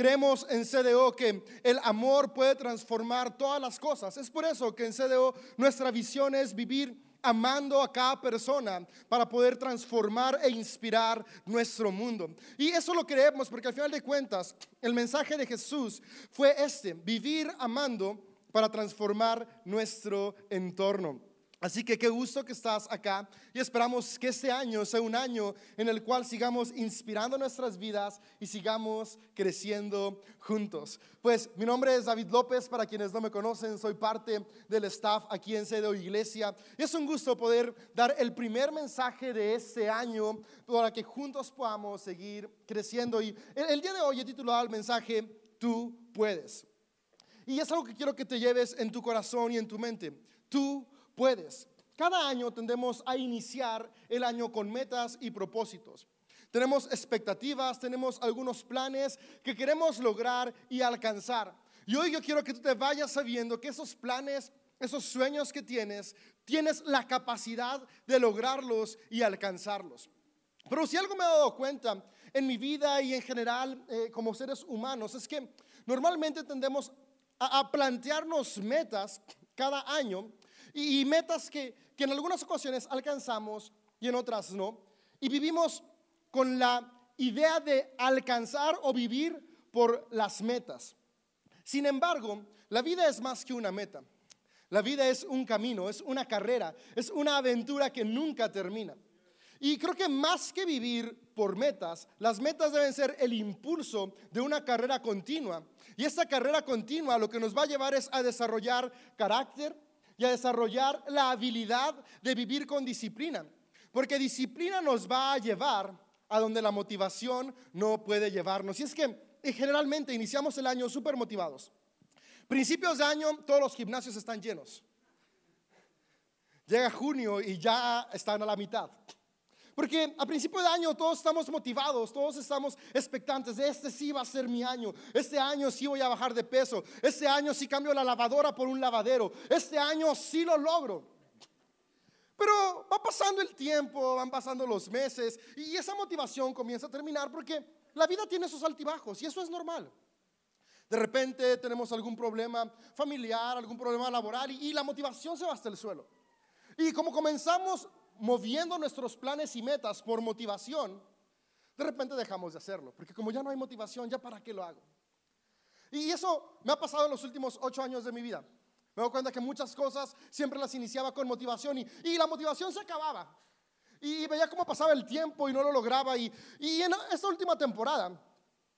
creemos en CDO que el amor puede transformar todas las cosas. Es por eso que en CDO nuestra visión es vivir amando a cada persona para poder transformar e inspirar nuestro mundo. Y eso lo creemos porque al final de cuentas el mensaje de Jesús fue este, vivir amando para transformar nuestro entorno. Así que qué gusto que estás acá y esperamos que este año sea un año en el cual sigamos inspirando nuestras vidas y sigamos creciendo juntos. Pues mi nombre es David López, para quienes no me conocen, soy parte del staff aquí en Sede Iglesia. Y es un gusto poder dar el primer mensaje de este año para que juntos podamos seguir creciendo. Y el, el día de hoy he titulado el mensaje Tú puedes. Y es algo que quiero que te lleves en tu corazón y en tu mente. Tú puedes. Cada año tendemos a iniciar el año con metas y propósitos. Tenemos expectativas, tenemos algunos planes que queremos lograr y alcanzar. Y hoy yo quiero que tú te vayas sabiendo que esos planes, esos sueños que tienes, tienes la capacidad de lograrlos y alcanzarlos. Pero si algo me he dado cuenta en mi vida y en general eh, como seres humanos es que normalmente tendemos a plantearnos metas cada año y, metas que, que en algunas ocasiones alcanzamos y en otras no. Y vivimos con la idea de alcanzar o vivir por las metas. Sin embargo, la vida es más que una meta. La vida es un camino, es una carrera, es una aventura que nunca termina. Y creo que más que vivir por metas, las metas deben ser el impulso de una carrera continua. Y esta carrera continua lo que nos va a llevar es a desarrollar carácter, y a desarrollar la habilidad de vivir con disciplina. Porque disciplina nos va a llevar a donde la motivación no puede llevarnos. Y es que eh, generalmente iniciamos el año súper motivados. Principios de año, todos los gimnasios están llenos. Llega junio y ya están a la mitad. Porque a principio de año todos estamos motivados, todos estamos expectantes. Este sí va a ser mi año. Este año sí voy a bajar de peso. Este año sí cambio la lavadora por un lavadero. Este año sí lo logro. Pero va pasando el tiempo, van pasando los meses y esa motivación comienza a terminar porque la vida tiene sus altibajos y eso es normal. De repente tenemos algún problema familiar, algún problema laboral y, y la motivación se va hasta el suelo. Y como comenzamos moviendo nuestros planes y metas por motivación, de repente dejamos de hacerlo, porque como ya no hay motivación, ya para qué lo hago. Y eso me ha pasado en los últimos ocho años de mi vida. Me doy cuenta que muchas cosas siempre las iniciaba con motivación y, y la motivación se acababa. Y veía cómo pasaba el tiempo y no lo lograba. Y, y en esta última temporada,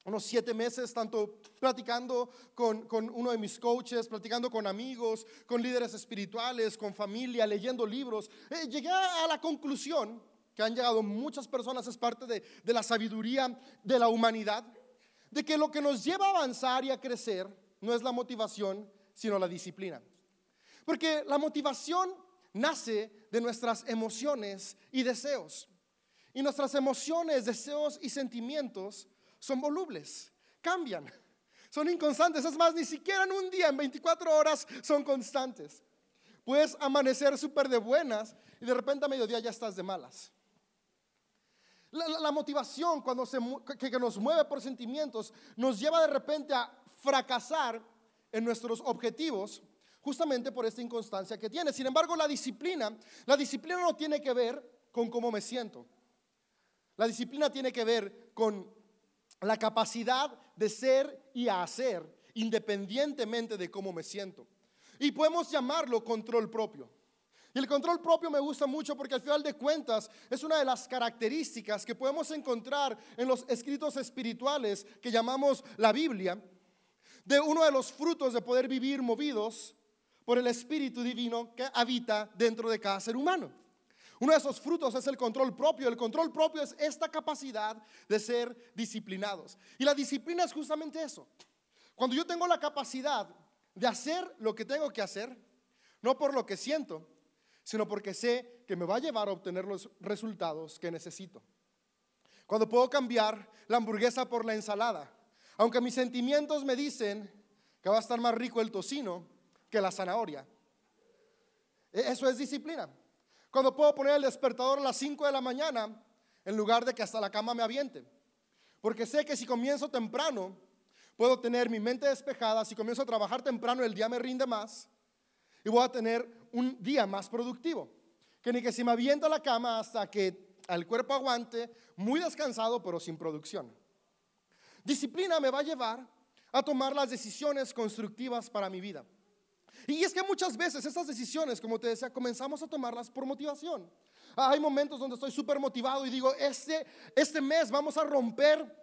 unos siete meses, tanto platicando con, uno de mis coaches, platicando con amigos, con líderes espirituales, con familia, leyendo libros, eh, llegué a la conclusión que han llegado muchas personas, es parte de, de la sabiduría de la humanidad, de que lo que nos lleva a avanzar y a crecer no es la motivación, sino la disciplina. Porque la motivación nace de nuestras emociones y deseos. Y nuestras emociones, deseos y sentimientos son volubles, cambian, son inconstantes. Es más, ni siquiera en un día, en 24 horas, son constantes. Puedes amanecer súper de buenas y de repente a mediodía ya estás de malas. La, motivación cuando se, que, que nos mueve por sentimientos nos lleva de repente a fracasar en nuestros objetivos justamente por esta inconstancia que tiene. Sin embargo, la disciplina, la disciplina no tiene que ver con cómo me siento. La disciplina tiene que ver con la capacidad de ser y hacer independientemente de cómo me siento. Y podemos llamarlo control propio. Y el control propio me gusta mucho porque al final de cuentas es una de las características que podemos encontrar en los escritos espirituales que llamamos la Biblia, de uno de los frutos de poder vivir movidos por el Espíritu Divino que habita dentro de cada ser humano. Uno de esos frutos es el control propio. El control propio es esta capacidad de ser disciplinados. Y la disciplina es justamente eso. Cuando yo tengo la capacidad de hacer lo que tengo que hacer, no por lo que siento, sino porque sé que me va a llevar a obtener los resultados que necesito. Cuando puedo cambiar la hamburguesa por la ensalada, aunque mis sentimientos me dicen que va a estar más rico el tocino que la zanahoria. E-, eso es disciplina. Cuando puedo poner el despertador a las 5 de la mañana en lugar de que hasta la cama me aviente. Porque sé que si comienzo temprano, puedo tener mi mente despejada, si comienzo a trabajar temprano el día me rinde más y voy a tener un día más productivo. Que ni que si me aviento a la cama hasta que el cuerpo aguante, muy descansado pero sin producción. Disciplina me va a llevar a tomar las decisiones constructivas para mi vida. Y es que muchas veces estas decisiones, como te decía, comenzamos a tomarlas por motivación. Hay momentos donde estoy súper motivado y digo, este, este mes vamos a romper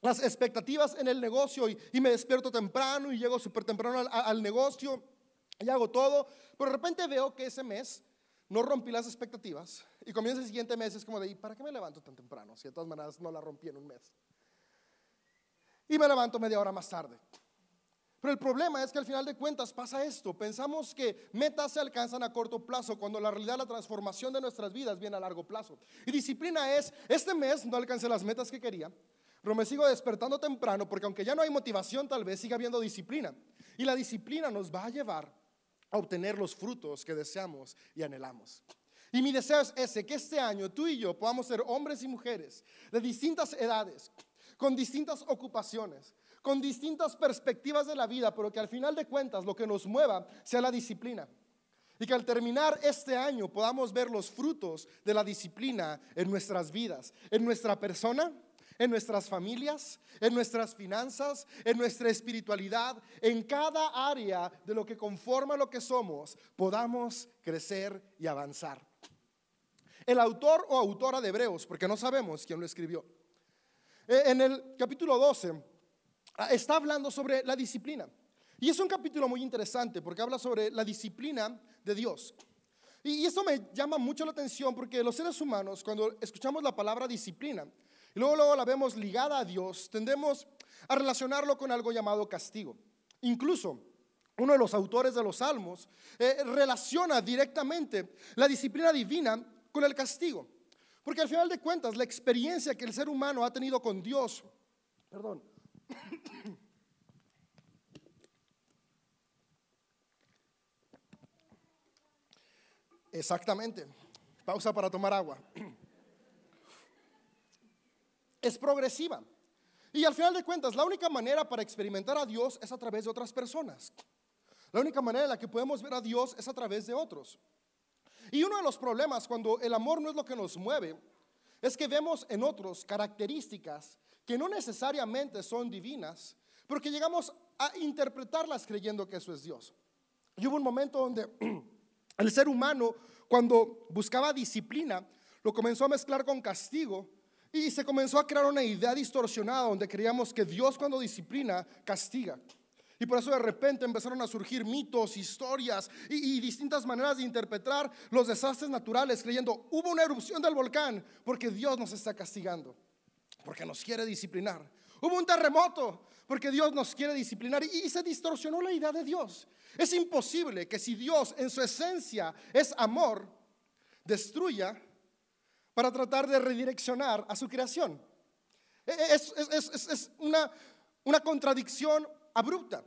las expectativas en el negocio y, me despierto temprano y llego súper temprano al, al, negocio y hago todo, pero de repente veo que ese mes no rompí las expectativas y comienza el siguiente mes, es como de, ¿y para qué me levanto tan temprano? Si de todas maneras no la rompí en un mes. Y me levanto media hora más tarde. Pero el problema es que al final de cuentas pasa esto. Pensamos que metas se alcanzan a corto plazo cuando la realidad la transformación de nuestras vidas viene a largo plazo. Y disciplina es, este mes no alcancé las metas que quería, pero me sigo despertando temprano porque aunque ya no hay motivación, tal vez siga habiendo disciplina. Y la disciplina nos va a llevar a obtener los frutos que deseamos y anhelamos. Y mi deseo es ese, que este año tú y yo podamos ser hombres y mujeres de distintas edades, con distintas ocupaciones, con distintas perspectivas de la vida, pero que al final de cuentas lo que nos mueva sea la disciplina. Y que al terminar este año podamos ver los frutos de la disciplina en nuestras vidas, en nuestra persona, en nuestras familias, en nuestras finanzas, en nuestra espiritualidad, en cada área de lo que conforma lo que somos, podamos crecer y avanzar. El autor o autora de Hebreos, porque no sabemos quién lo escribió, eh, en el capítulo 12 Ah, está hablando sobre la disciplina. Y es un capítulo muy interesante porque habla sobre la disciplina de Dios. Y eso me llama mucho la atención porque los seres humanos, cuando escuchamos la palabra disciplina y luego, luego la vemos ligada a Dios, tendemos a relacionarlo con algo llamado castigo. Incluso uno de los autores de los Salmos eh, relaciona directamente la disciplina divina con el castigo. Porque al final de cuentas, la experiencia que el ser humano ha tenido con Dios, perdón, Exactamente. Pausa para tomar agua. Es progresiva. Y al final de cuentas, la única manera para experimentar a Dios es a través de otras personas. La única manera en la que podemos ver a Dios es a través de otros. Y uno de los problemas cuando el amor no es lo que nos mueve, es que vemos en otros características que no necesariamente son divinas, pero que llegamos a interpretarlas creyendo que eso es Dios. Y hubo un momento donde el ser humano, cuando buscaba disciplina, lo comenzó a mezclar con castigo y se comenzó a crear una idea distorsionada donde creíamos que Dios cuando disciplina castiga. Y por eso de repente empezaron a surgir mitos, historias y, y, distintas maneras de interpretar los desastres naturales, creyendo, hubo una erupción del volcán porque Dios nos está castigando porque nos quiere disciplinar. Hubo un terremoto porque Dios nos quiere disciplinar y, se distorsionó la idea de Dios. Es imposible que si Dios en su esencia es amor, destruya para tratar de redireccionar a su creación. E, e, es, una, una contradicción abrupta.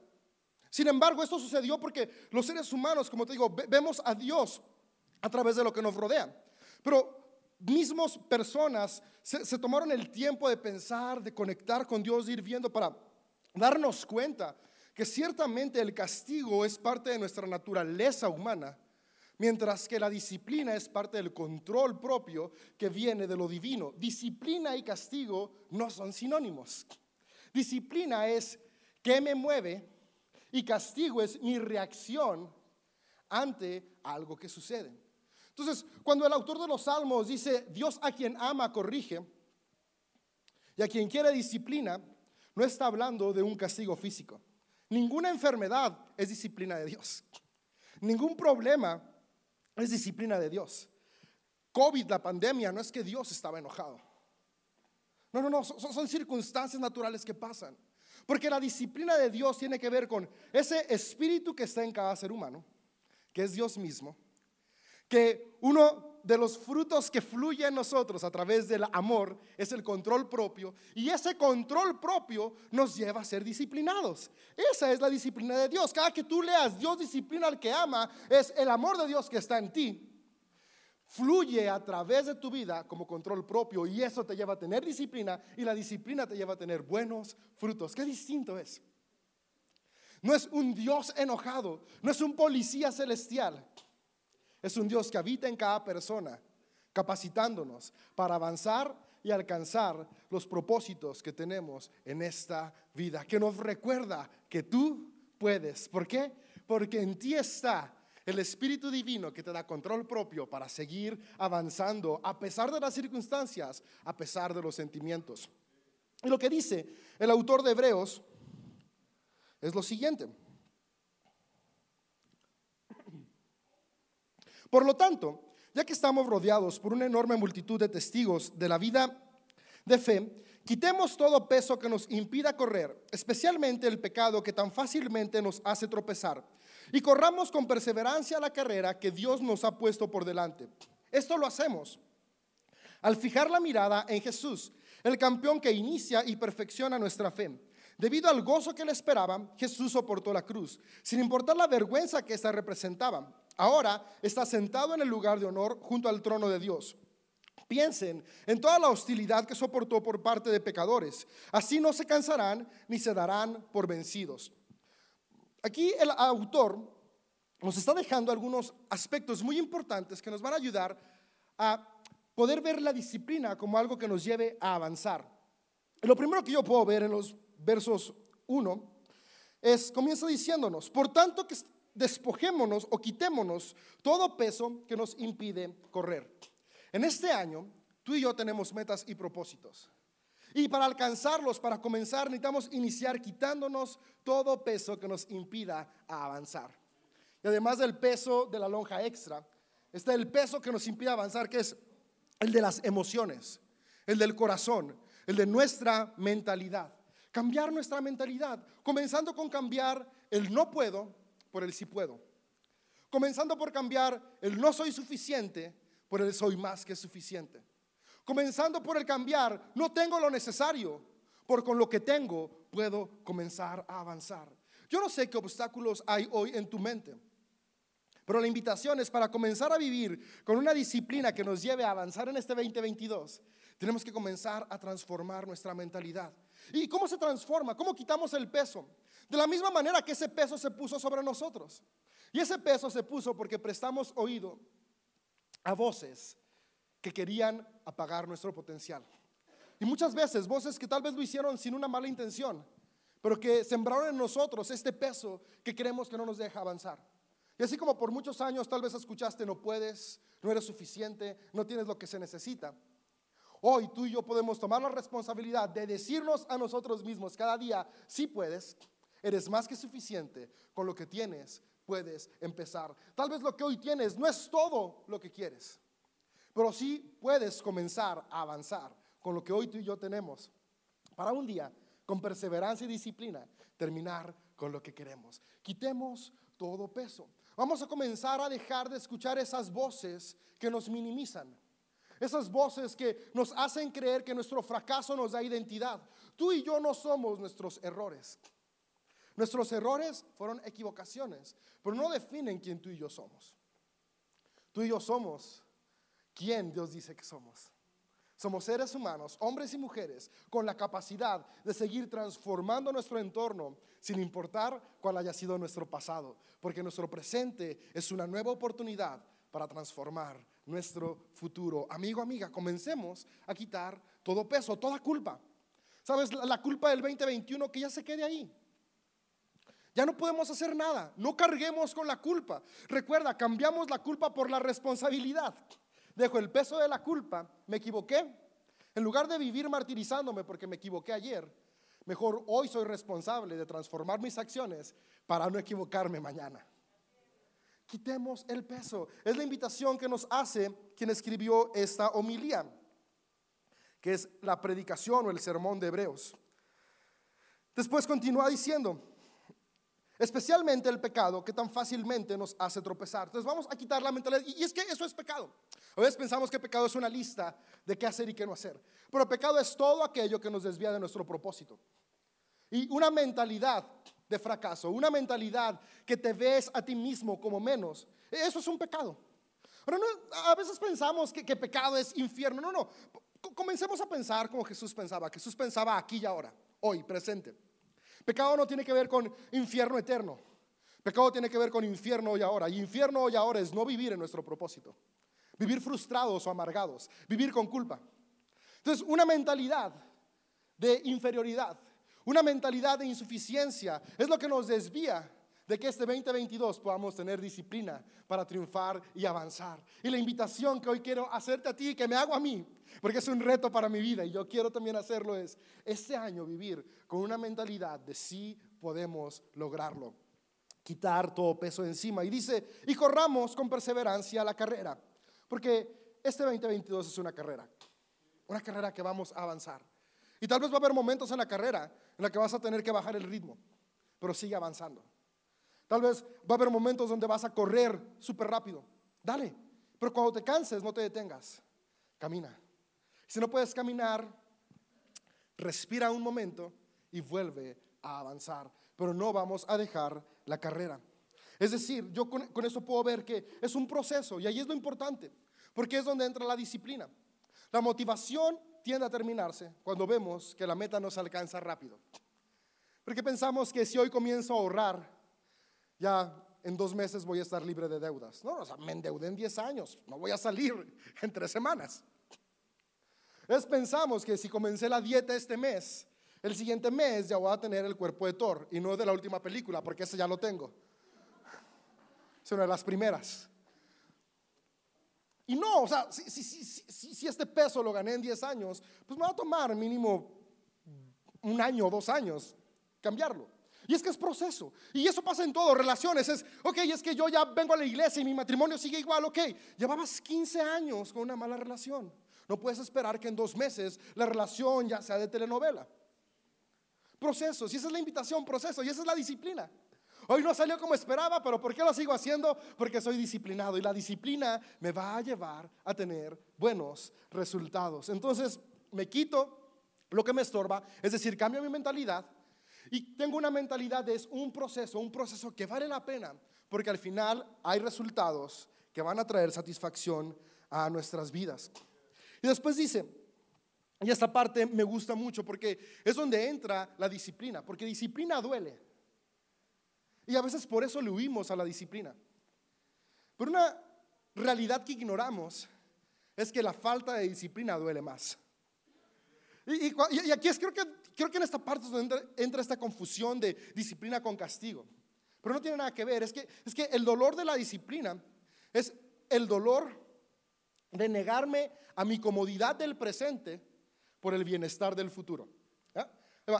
Sin embargo, esto sucedió porque los seres humanos, como te digo, vemos a Dios a través de lo que nos rodea. Pero mismos personas se, tomaron el tiempo de pensar, de conectar con Dios, de ir viendo para darnos cuenta que ciertamente el castigo es parte de nuestra naturaleza humana, mientras que la disciplina es parte del control propio que viene de lo divino. Disciplina y castigo no son sinónimos. Disciplina es qué me mueve y castigo es mi reacción ante algo que sucede. Entonces, cuando el autor de los salmos dice, Dios a quien ama corrige y a quien quiere disciplina, no está hablando de un castigo físico. Ninguna enfermedad es disciplina de Dios. Ningún problema es disciplina de Dios. COVID, la pandemia, no es que Dios estaba enojado. No, no, no, son, son, circunstancias naturales que pasan. Porque la disciplina de Dios tiene que ver con ese espíritu que está en cada ser humano, que es Dios mismo, que uno de los frutos que fluye en nosotros a través del amor es el control propio y ese control propio nos lleva a ser disciplinados. Esa es la disciplina de Dios. Cada que tú leas Dios disciplina al que ama, es el amor de Dios que está en ti. fluye a través de tu vida como control propio y eso te lleva a tener disciplina y la disciplina te lleva a tener buenos frutos. Qué distinto es. No es un Dios enojado, no es un policía celestial. Es un Dios que habita en cada persona, capacitándonos para avanzar y alcanzar los propósitos que tenemos en esta vida, que nos recuerda que tú puedes. ¿Por qué? Porque en ti está el Espíritu Divino que te da control propio para seguir avanzando a pesar de las circunstancias, a pesar de los sentimientos. Y lo que dice el autor de Hebreos es lo siguiente. Por lo tanto, ya que estamos rodeados por una enorme multitud de testigos de la vida de fe, quitemos todo peso que nos impida correr, especialmente el pecado que tan fácilmente nos hace tropezar y corramos con perseverancia la carrera que Dios nos ha puesto por delante. Esto lo hacemos al fijar la mirada en Jesús, el campeón que inicia y perfecciona nuestra fe. Debido al gozo que le esperaba, Jesús soportó la cruz, sin importar la vergüenza que ésta representaba. Ahora está sentado en el lugar de honor junto al trono de Dios. Piensen en toda la hostilidad que soportó por parte de pecadores. Así no se cansarán ni se darán por vencidos. Aquí el autor nos está dejando algunos aspectos muy importantes que nos van a ayudar a poder ver la disciplina como algo que nos lleve a avanzar. lo primero que yo puedo ver en los versos 1 es, comienza diciéndonos, por tanto que despojémonos o quitémonos todo peso que nos impide correr. En este año, tú y yo tenemos metas y propósitos. Y para alcanzarlos, para comenzar, necesitamos iniciar quitándonos todo peso que nos impida avanzar. Y además del peso de la lonja extra, está el peso que nos impide avanzar, que es el de las emociones, el del corazón, el de nuestra mentalidad. Cambiar nuestra mentalidad, comenzando con cambiar el no puedo por el sí puedo. Comenzando por cambiar el no soy suficiente por el soy más que suficiente. Comenzando por el cambiar, no tengo lo necesario, por con lo que tengo puedo comenzar a avanzar. Yo no sé qué obstáculos hay hoy en tu mente, pero la invitación es para comenzar a vivir con una disciplina que nos lleve a avanzar en este 2022. Tenemos que comenzar a transformar nuestra mentalidad. ¿Y cómo se transforma? ¿Cómo quitamos el peso? De la misma manera que ese peso se puso sobre nosotros. Y ese peso se puso porque prestamos oído a voces que querían apagar nuestro potencial. Y muchas veces voces que tal vez lo hicieron sin una mala intención, pero que sembraron en nosotros este peso que creemos que no nos deja avanzar. Y así como por muchos años tal vez escuchaste no puedes, no eres suficiente, no tienes lo que se necesita. Hoy tú y yo podemos tomar la responsabilidad de decirnos a nosotros mismos cada día, si puedes, eres más que suficiente, con lo que tienes puedes empezar. Tal vez lo que hoy tienes no es todo lo que quieres. Pero sí puedes comenzar a avanzar con lo que hoy tú y yo tenemos para un día, con perseverancia y disciplina, terminar con lo que queremos. Quitemos todo peso. Vamos a comenzar a dejar de escuchar esas voces que nos minimizan. Esas voces que nos hacen creer que nuestro fracaso nos da identidad. Tú y yo no somos nuestros errores. Nuestros errores fueron equivocaciones, pero no definen quién tú y yo somos. Tú y yo somos quién Dios dice que somos. Somos seres humanos, hombres y mujeres, con la capacidad de seguir transformando nuestro entorno sin importar cuál haya sido nuestro pasado, porque nuestro presente es una nueva oportunidad para transformar nuestro futuro. Amigo, amiga, comencemos a quitar todo peso, toda culpa. ¿Sabes? La culpa del 2021 que ya se quede ahí. Ya no podemos hacer nada. No carguemos con la culpa. Recuerda, cambiamos la culpa por la responsabilidad dejo el peso de la culpa, me equivoqué. En lugar de vivir martirizándome porque me equivoqué ayer, mejor hoy soy responsable de transformar mis acciones para no equivocarme mañana. Quitemos el peso. Es la invitación que nos hace quien escribió esta homilía, que es la predicación o el sermón de Hebreos. Después continúa diciendo, Especialmente el pecado que tan fácilmente nos hace tropezar. Entonces vamos a quitar la mentalidad. Y es que eso es pecado. A veces pensamos que pecado es una lista de qué hacer y qué no hacer. Pero pecado es todo aquello que nos desvía de nuestro propósito. Y una mentalidad de fracaso, una mentalidad que te ves a ti mismo como menos, eso es un pecado. Pero a veces pensamos que, que pecado es infierno. No, no. Comencemos a pensar como Jesús pensaba. Jesús pensaba aquí y ahora, hoy, presente. Pecado no tiene que ver con infierno eterno. Pecado tiene que ver con infierno hoy ahora. Y infierno hoy ahora es no vivir en nuestro propósito. Vivir frustrados o amargados. Vivir con culpa. Entonces, una mentalidad de inferioridad, una mentalidad de insuficiencia es lo que nos desvía de que este 2022 podamos tener disciplina para triunfar y avanzar. Y la invitación que hoy quiero hacerte a ti que me hago a mí, porque es un reto para mi vida y yo quiero también hacerlo, es este año vivir con una mentalidad de sí podemos lograrlo. Quitar todo peso encima. Y dice, y corramos con perseverancia la carrera, porque este 2022 es una carrera, una carrera que vamos a avanzar. Y tal vez va a haber momentos en la carrera en la que vas a tener que bajar el ritmo, pero sigue avanzando. Tal vez va a haber momentos donde vas a correr súper rápido. Dale. Pero cuando te canses, no te detengas. Camina. Si no puedes caminar, respira un momento y vuelve a avanzar. Pero no vamos a dejar la carrera. Es decir, yo con, eso puedo ver que es un proceso y ahí es lo importante, porque es donde entra la disciplina. La motivación tiende a terminarse cuando vemos que la meta no se alcanza rápido. Porque pensamos que si hoy comienzo a ahorrar, ya en dos meses voy a estar libre de deudas. No, o sea, me endeudé en 10 años, no voy a salir en tres semanas. Es pensamos que si comencé la dieta este mes, el siguiente mes ya voy a tener el cuerpo de Thor y no de la última película, porque ese ya lo tengo. Es una de las primeras. Y no, o sea, si, si, si, si, este peso lo gané en 10 años, pues me va a tomar mínimo un año o dos años cambiarlo. Y es que es proceso. Y eso pasa en todo, relaciones. Es, ok, es que yo ya vengo a la iglesia y mi matrimonio sigue igual, ok. Llevabas 15 años con una mala relación. No puedes esperar que en dos meses la relación ya sea de telenovela. Procesos. Y esa es la invitación, proceso. Y esa es la disciplina. Hoy no salió como esperaba, pero ¿por qué lo sigo haciendo? Porque soy disciplinado y la disciplina me va a llevar a tener buenos resultados. Entonces, me quito lo que me estorba, es decir, cambio mi mentalidad y tengo una mentalidad de es un proceso, un proceso que vale la pena, porque al final hay resultados que van a traer satisfacción a nuestras vidas. Y después dice, y esta parte me gusta mucho porque es donde entra la disciplina, porque disciplina duele. Y a veces por eso le huimos a la disciplina. Pero una realidad que ignoramos es que la falta de disciplina duele más. Y, aquí es, creo que, creo que en esta parte es donde entra, esta confusión de disciplina con castigo. Pero no tiene nada que ver, es que, es que el dolor de la disciplina es el dolor de negarme a mi comodidad del presente por el bienestar del futuro.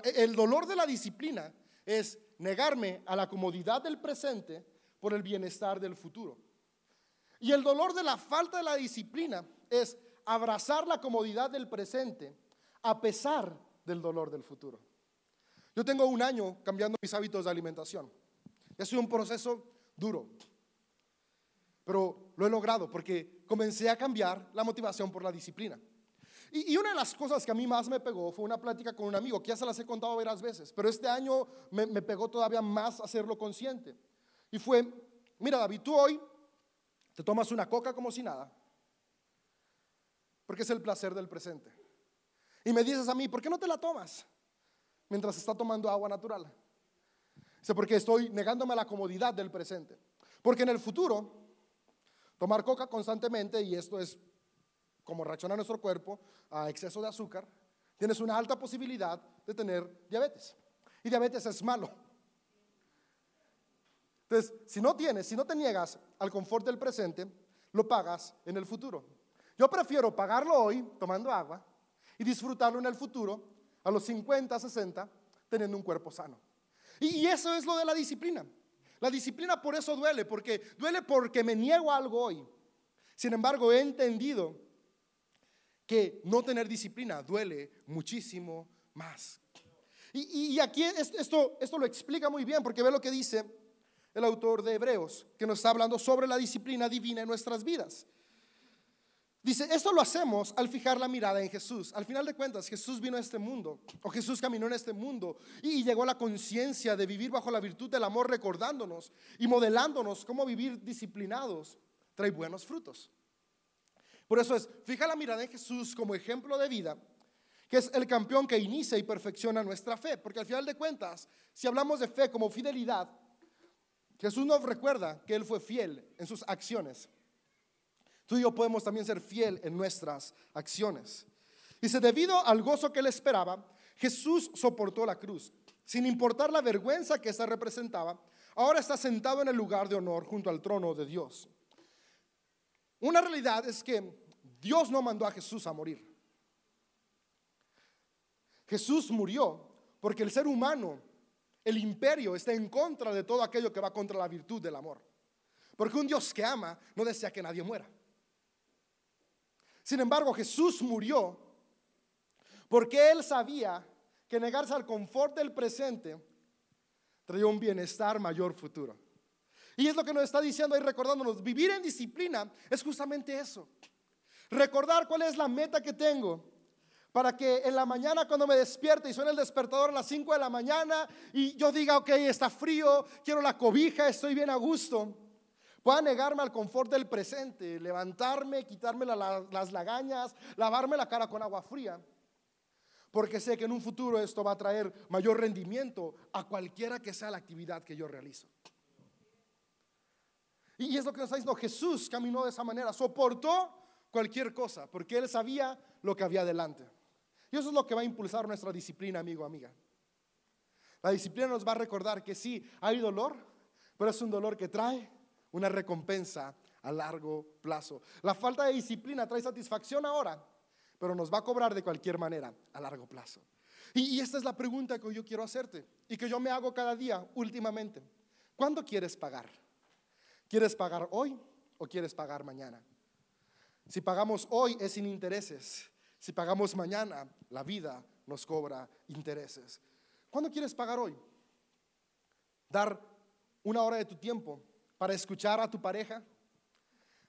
El dolor de la disciplina es negarme a la comodidad del presente por el bienestar del futuro. Y el dolor de la falta de la disciplina es abrazar la comodidad del presente a pesar del dolor del futuro. Yo tengo un año cambiando mis hábitos de alimentación. Ha sido un proceso duro, pero lo he logrado porque comencé a cambiar la motivación por la disciplina. Y, una de las cosas que a mí más me pegó fue una plática con un amigo, que ya se las he contado varias veces, pero este año me, me pegó todavía más hacerlo consciente. Y fue, mira David, tú hoy te tomas una coca como si nada, porque es el placer del presente. Y me dices a mí, ¿por qué no te la tomas? Mientras está tomando agua natural. Dice, porque estoy negándome a la comodidad del presente. Porque en el futuro, tomar coca constantemente, y esto es como reacciona nuestro cuerpo a exceso de azúcar, tienes una alta posibilidad de tener diabetes. Y diabetes es malo. Entonces, si no tienes, si no te niegas al confort del presente, lo pagas en el futuro. Yo prefiero pagarlo hoy tomando agua y disfrutarlo en el futuro, a los 50, 60, teniendo un cuerpo sano. Y, eso es lo de la disciplina. La disciplina por eso duele, porque duele porque me niego algo hoy. Sin embargo, he entendido que no tener disciplina duele muchísimo más. Y, y, aquí esto, esto lo explica muy bien, porque ve lo que dice el autor de Hebreos, que nos está hablando sobre la disciplina divina en nuestras vidas. Dice, esto lo hacemos al fijar la mirada en Jesús. Al final de cuentas, Jesús vino a este mundo, o Jesús caminó en este mundo y llegó a la conciencia de vivir bajo la virtud del amor, recordándonos y modelándonos cómo vivir disciplinados trae buenos frutos. Por eso es, fija la mirada en Jesús como ejemplo de vida, que es el campeón que inicia y perfecciona nuestra fe. Porque al final de cuentas, si hablamos de fe como fidelidad, Jesús nos recuerda que Él fue fiel en sus acciones. Tú y yo podemos también ser fiel en nuestras acciones. Dice, debido al gozo que Él esperaba, Jesús soportó la cruz, sin importar la vergüenza que esta representaba. Ahora está sentado en el lugar de honor junto al trono de Dios. Una realidad es que Dios no mandó a Jesús a morir. Jesús murió porque el ser humano, el imperio, está en contra de todo aquello que va contra la virtud del amor. Porque un Dios que ama no desea que nadie muera. Sin embargo, Jesús murió porque Él sabía que negarse al confort del presente traía un bienestar mayor futuro. Y es lo que nos está diciendo ahí recordándonos, vivir en disciplina es justamente eso. Recordar cuál es la meta que tengo para que en la mañana cuando me despierte y suene el despertador a las 5 de la mañana y yo diga, ok, está frío, quiero la cobija, estoy bien a gusto, pueda negarme al confort del presente, levantarme, quitarme las lagañas, lavarme la cara con agua fría porque sé que en un futuro esto va a traer mayor rendimiento a cualquiera que sea la actividad que yo realizo. Y es lo que nos está diciendo, Jesús caminó de esa manera, soportó cualquier cosa, porque él sabía lo que había delante. Y eso es lo que va a impulsar nuestra disciplina, amigo, amiga. La disciplina nos va a recordar que sí, hay dolor, pero es un dolor que trae una recompensa a largo plazo. La falta de disciplina trae satisfacción ahora, pero nos va a cobrar de cualquier manera a largo plazo. Y, esta es la pregunta que yo quiero hacerte y que yo me hago cada día últimamente. ¿Cuándo quieres pagar? ¿Quieres pagar hoy o quieres pagar mañana? Si pagamos hoy es sin intereses. Si pagamos mañana, la vida nos cobra intereses. ¿Cuándo quieres pagar hoy? Dar una hora de tu tiempo para escuchar a tu pareja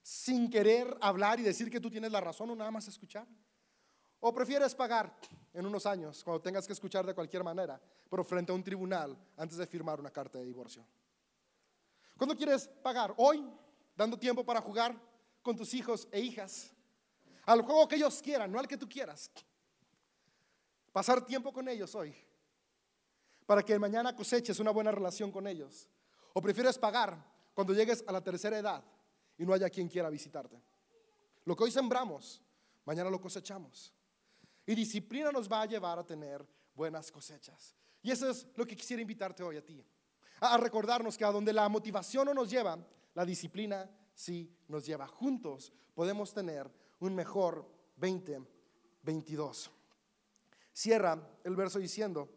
sin querer hablar y decir que tú tienes la razón o nada más escuchar. ¿O prefieres pagar en unos años, cuando tengas que escuchar de cualquier manera, pero frente a un tribunal antes de firmar una carta de divorcio? ¿Cuándo quieres pagar? Hoy, dando tiempo para jugar con tus hijos e hijas. Al juego que ellos quieran, no al que tú quieras. Pasar tiempo con ellos hoy. Para que mañana coseches una buena relación con ellos. ¿O prefieres pagar cuando llegues a la tercera edad y no haya quien quiera visitarte? Lo que hoy sembramos, mañana lo cosechamos. Y disciplina nos va a llevar a tener buenas cosechas. Y eso es lo que quisiera invitarte hoy a ti. A recordarnos que a donde la motivación no nos lleva, la disciplina sí nos lleva. Juntos podemos tener un mejor 2022. Cierra el verso diciendo,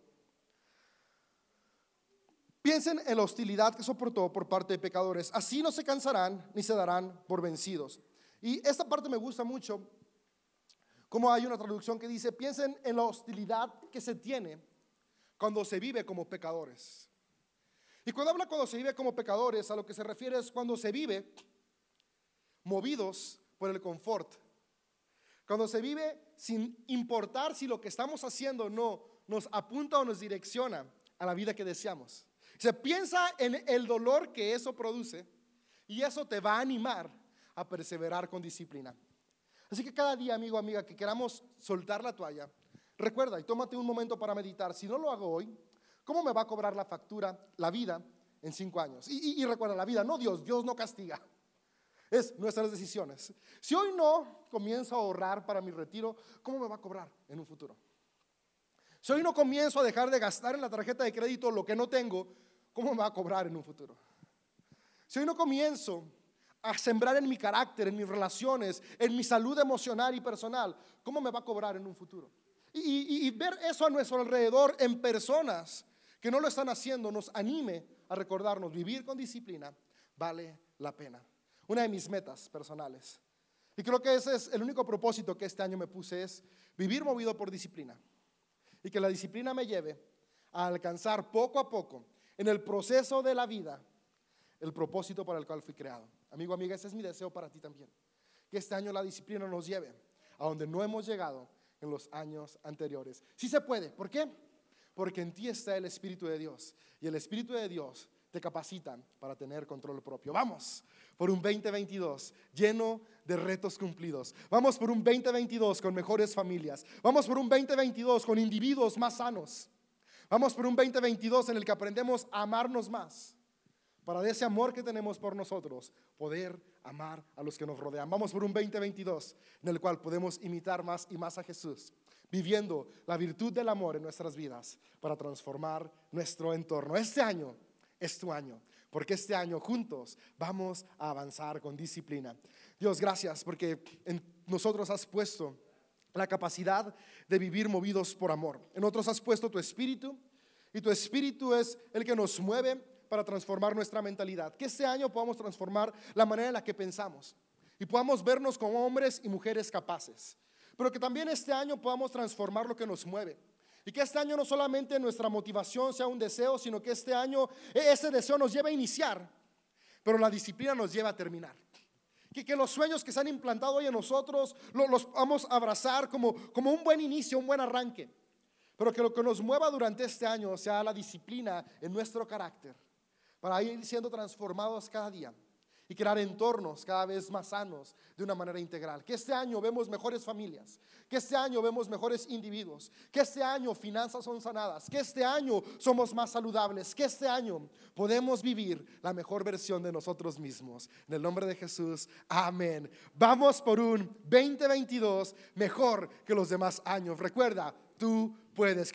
piensen en la hostilidad que soportó por parte de pecadores. Así no se cansarán ni se darán por vencidos. Y esta parte me gusta mucho como hay una traducción que dice, piensen en la hostilidad que se tiene cuando se vive como pecadores. Y cuando habla cuando se vive como pecadores, a lo que se refiere es cuando se vive movidos por el confort. Cuando se vive sin importar si lo que estamos haciendo no nos apunta o nos direcciona a la vida que deseamos. Se piensa en el dolor que eso produce y eso te va a animar a perseverar con disciplina. Así que cada día, amigo, amiga, que queramos soltar la toalla, recuerda y tómate un momento para meditar. Si no lo hago hoy, ¿cómo me va a cobrar la factura, la vida, en cinco años? Y, recuerda, la vida, no Dios, Dios no castiga. Es nuestras decisiones. Si hoy no comienzo a ahorrar para mi retiro, ¿cómo me va a cobrar en un futuro? Si hoy no comienzo a dejar de gastar en la tarjeta de crédito lo que no tengo, ¿cómo me va a cobrar en un futuro? Si hoy no comienzo a sembrar en mi carácter, en mis relaciones, en mi salud emocional y personal, ¿cómo me va a cobrar en un futuro? Y, ver eso a nuestro alrededor en personas que no lo están haciendo nos anime a recordarnos, vivir con disciplina vale la pena. Una de mis metas personales. Y creo que ese es el único propósito que este año me puse, es vivir movido por disciplina. Y que la disciplina me lleve a alcanzar poco a poco en el proceso de la vida el propósito para el cual fui creado. Amigo, amiga, ese es mi deseo para ti también. Que este año la disciplina nos lleve a donde no hemos llegado en los años anteriores. Sí se puede. ¿Por qué? Porque en ti está el Espíritu de Dios. Y el Espíritu de Dios te capacitan para tener control propio. Vamos por un 2022 lleno de retos cumplidos. Vamos por un 2022 con mejores familias. Vamos por un 2022 con individuos más sanos. Vamos por un 2022 en el que aprendemos a amarnos más. Para de ese amor que tenemos por nosotros, poder amar a los que nos rodean. Vamos por un 2022 en el cual podemos imitar más y más a Jesús, viviendo la virtud del amor en nuestras vidas para transformar nuestro entorno. Este año es tu año, porque este año juntos vamos a avanzar con disciplina. Dios, gracias porque en nosotros has puesto la capacidad de vivir movidos por amor. En otros has puesto tu espíritu y tu espíritu es el que nos mueve para transformar nuestra mentalidad. Que este año podamos transformar la manera en la que pensamos y podamos vernos como hombres y mujeres capaces. Pero que también este año podamos transformar lo que nos mueve. Y que este año no solamente nuestra motivación sea un deseo, sino que este año e-, ese deseo nos lleve a iniciar, pero la disciplina nos lleva a terminar. Que, que los sueños que se han implantado hoy en nosotros los vamos a abrazar como, como un buen inicio, un buen arranque. Pero que lo que nos mueva durante este año sea la disciplina en nuestro carácter, para ir siendo transformados cada día y crear entornos cada vez más sanos de una manera integral. Que este año vemos mejores familias, que este año vemos mejores individuos, que este año finanzas son sanadas, que este año somos más saludables, que este año podemos vivir la mejor versión de nosotros mismos. En el nombre de Jesús, amén. Vamos por un 2022 mejor que los demás años. Recuerda, tú puedes.